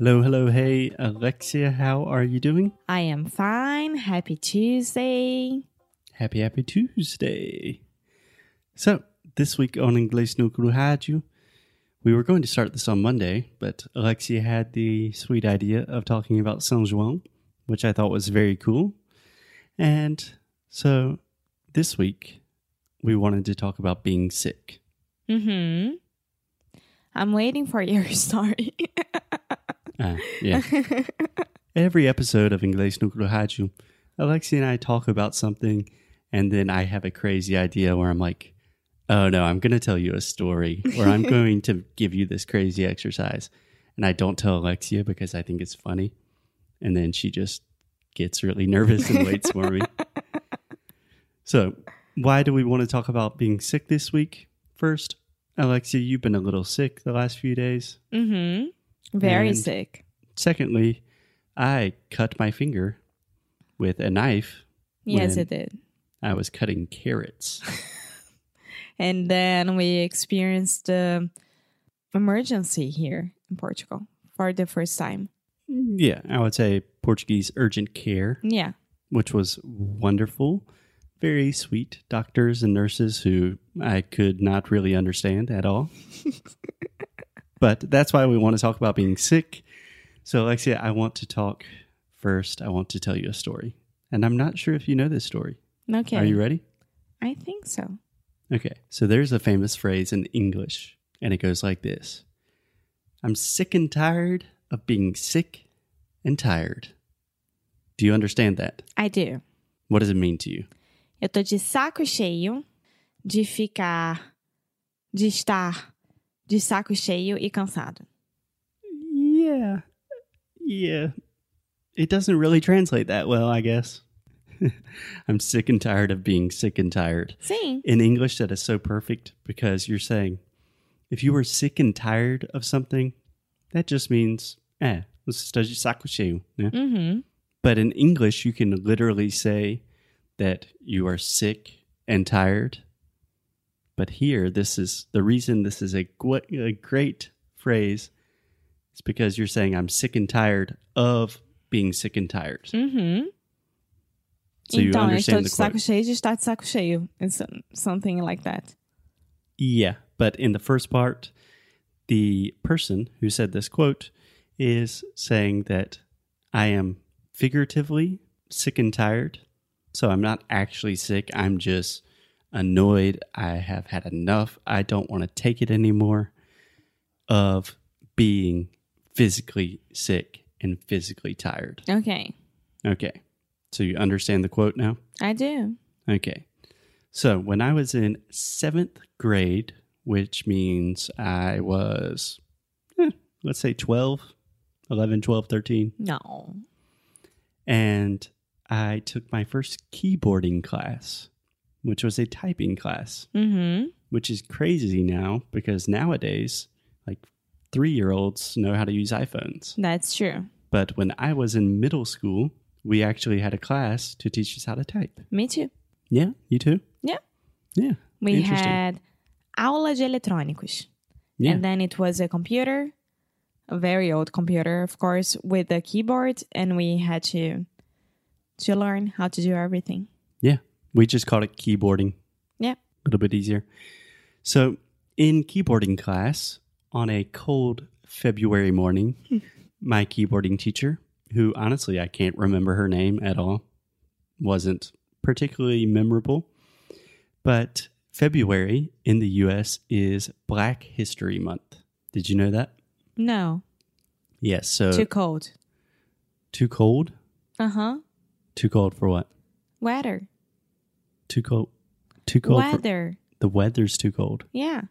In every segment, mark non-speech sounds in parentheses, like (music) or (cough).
Hello, hello, hey, Alexia, how are you doing? I am fine. Happy Tuesday. Happy, happy Tuesday. So, this week on Inglês no Rádio, we were going to start this on Monday, but Alexia had the sweet idea of talking about São João, which I thought was very cool. And so, this week, we wanted to talk about being sick. Mm-hmm. I'm waiting for your (laughs) story. Ah, yeah. (laughs) Every episode of Inglês no Rádio, Alexia and I talk about something, and then I have a crazy idea where I'm like, oh no, I'm going to tell you a story, or I'm (laughs) going to give you this crazy exercise. And I don't tell Alexia because I think it's funny. And then she just gets really nervous and waits for me. (laughs) So, why do we want to talk about being sick this week? First, Alexia, you've been a little sick the last few days. mm-hmm. Very And- sick. Secondly, I cut my finger with a knife. Yes, it did. I was cutting carrots. (laughs) (laughs) And then we experienced the emergency here in Portugal for the first time. yeah, I would say Portuguese urgent care, Yeah. which was wonderful. Very sweet doctors and nurses who I could not really understand at all. (laughs) but that's why we want to talk about being sick. So, Alexia, I want to talk first. I want to tell you a story. And I'm not sure if you know this story. Okay. Are you ready? I think so. Okay, so there's a famous phrase in English, and it goes like this I'm sick and tired of being sick and tired. Do you understand that? I do. What does it mean to you? Eu tô de saco cheio de ficar, de estar de saco cheio e cansado. Yeah, yeah. It doesn't really translate that well, I guess. (laughs) I'm sick and tired of being sick and tired. Sim. In English, that is so perfect because you're saying if you were sick and tired of something, that just means, eh, você está de saco cheio, né? Uhum. But in English, you can literally say that you are sick and tired. But here, this is the reason this is a, a great phrase is because you're saying, I'm sick and tired of being sick and tired. Uhum. So you então, eu estou understand de the saco quote. cheio de estar de saco cheio. It's something like that. Yeah. But in the first part, the person who said this quote is saying that I am figuratively sick and tired. So I'm not actually sick. I'm just annoyed. I have had enough. I don't want to take it anymore of being physically sick and physically tired. Okay. Okay. So you understand the quote now? I do. Okay. So when I was in seventh grade, which means I was, eh, let's say 12, 11, 12, 13, No. and I took my first keyboarding class, which was a typing class, Uhum. which is crazy now because nowadays, like three year olds know how to use iPhones. That's true. But when I was in middle school, we actually had a class to teach us how to type. Me too. Yeah, you too? Yeah. Yeah. We had aula de eletrônicos. Yeah. And then it was a computer, a very old computer, of course, with a keyboard, and we had to to learn how to do everything. Yeah, we just call it keyboarding. Yeah. A little bit easier. So, in keyboarding class, on a cold February morning, (laughs) my keyboarding teacher, who honestly I can't remember her name at all, wasn't particularly memorable, but February in the US is Black History Month. Did you know that? No, Yes. So, too cold. too cold? Uh huh. Too cold for what? Weather. Too cold. Too cold. For, Weather. the weather's too cold. Yeah.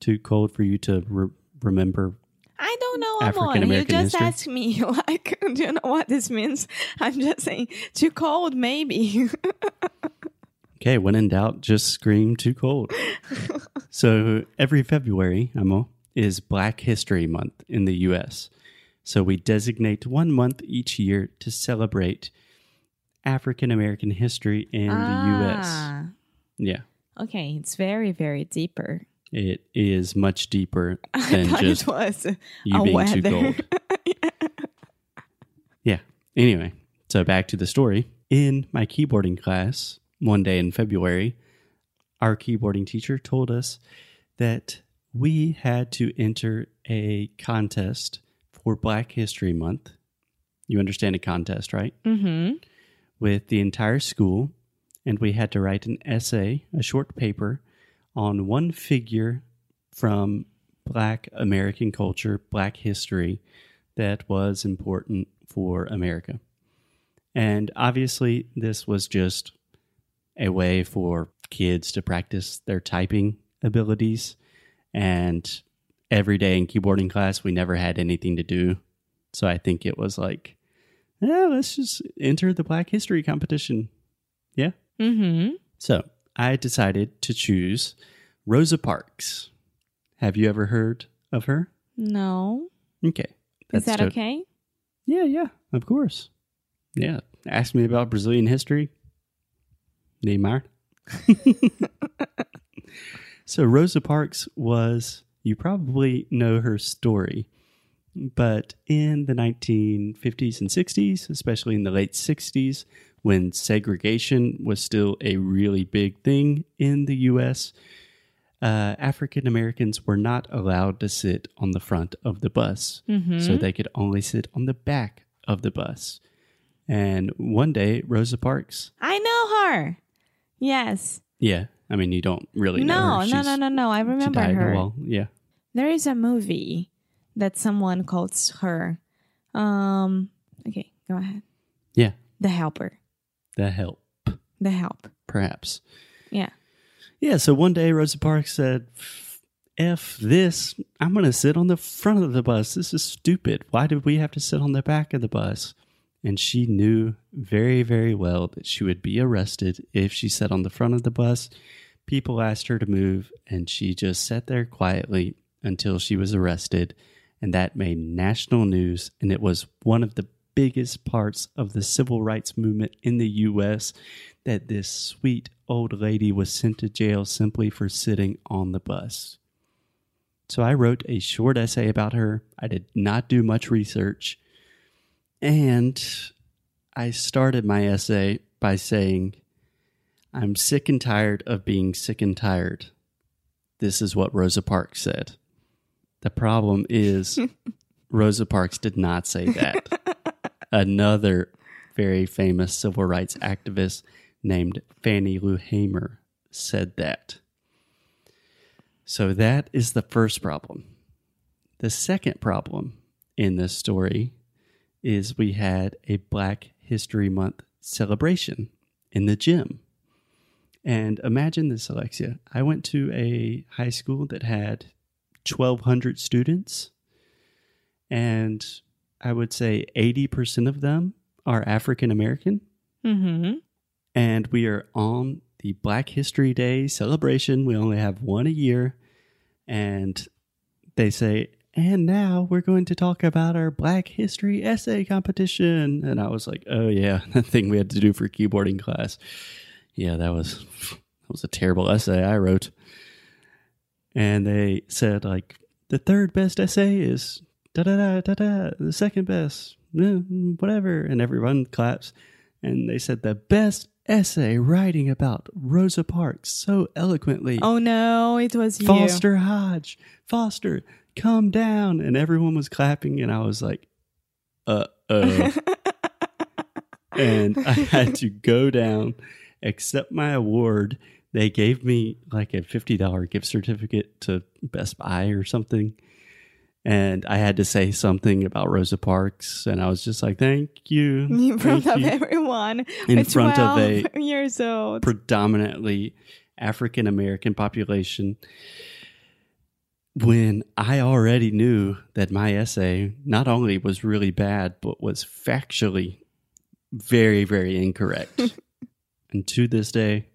too cold for you to re- remember. I don't know, African. You just history? asked me, (laughs) like, do you know what this means? I'm just saying, too cold, maybe. (laughs) Okay, when in doubt, just scream too cold. (laughs) so every February, Amo, is Black History Month in the US. So we designate one month each year to celebrate African American history in the US. Ah, Yeah. Okay, it's very, very deeper. It is much deeper (laughs) I than thought just it was you being weather. too cold. (laughs) Anyway, so back to the story. In my keyboarding class, one day in February, our keyboarding teacher told us that we had to enter a contest for Black History Month. You understand a contest, right? Mm-hmm. With the entire school, and we had to write an essay, a short paper, on one figure from Black American culture, Black history, that was important for America. And obviously, this was just a way for kids to practice their typing abilities. And every day in keyboarding class, we never had anything to do. So I think it was like, yeah, let's just enter the Black History competition. Yeah. Mm-hmm. So I decided to choose Rosa Parks. Have you ever heard of her? No. Okay. Is that okay? Yeah, yeah, of course. Yeah. Ask me about Brazilian history. Neymar. (laughs) (laughs) so Rosa Parks was, you probably know her story, but in the 1950s and 60s, especially in the late 60s, when segregation was still a really big thing in the U.S., uh, African Americans were not allowed to sit on the front of the bus. Mm-hmm. So they could only sit on the back of the bus. And one day, Rosa Parks, I know her. Yes. yeah, I mean, you don't really know No, her. no, no, She's- no, no. I remember her. Well, yeah. There is a movie that someone calls her. Um. Okay, go ahead. Yeah, The Helper. that help, The Help. perhaps. Yeah. Yeah, so one day Rosa Parks said, F this, I'm going to sit on the front of the bus. This is stupid. Why did we have to sit on the back of the bus? And she knew very, very well that she would be arrested if she sat on the front of the bus. People asked her to move, and she just sat there quietly until she was arrested. And that made national news, and it was one of the biggest parts of the civil rights movement in the U.S. that this sweet old lady was sent to jail simply for sitting on the bus. So I wrote a short essay about her. I did not do much research. And I started my essay by saying, I'm sick and tired of being sick and tired. This is what Rosa Parks said. The problem is, (laughs) Rosa Parks did not say that. (laughs) Another very famous civil rights activist named Fannie Lou Hamer said that. So that is the first problem. The second problem in this story is we had a Black History Month celebration in the gym. And imagine this, Alexia. I went to a high school that had 1,200 students, and I would say 80% of them are African American. Mm-hmm. And we are on the Black History Day celebration. We only have one a year. And they say, and now we're going to talk about our Black History essay competition. And I was like, oh, yeah, (laughs) that thing we had to do for keyboarding class. Yeah, that was (laughs) that was a terrible essay I wrote. And they said, like, the third best essay is da da da da da, the second best, eh, whatever. And everyone claps. And they said, the best essay writing about Rosa Parks so eloquently. Oh no, it was you. Foster Hodge, Foster, come down. And everyone was clapping, and I was like, uh oh. (laughs) and I had to go down, accept my award. They gave me like a $50 gift certificate to Best Buy or something. And I had to say something about Rosa Parks. And I was just like, thank you. (laughs) in front of you." everyone. In front of a years old. predominantly African American population when I already knew that my essay not only was really bad, but was factually very, very incorrect. (laughs) and to this day,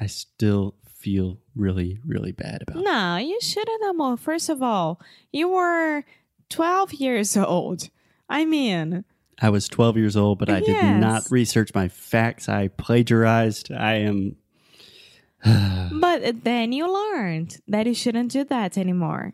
I still feel really, really bad about it. No, you shouldn't have more. First of all, you were 12 years (laughs) old. I mean, I was 12 years old, but I did not research my facts. I plagiarized. I am. (sighs) but then you learned that you shouldn't do that anymore.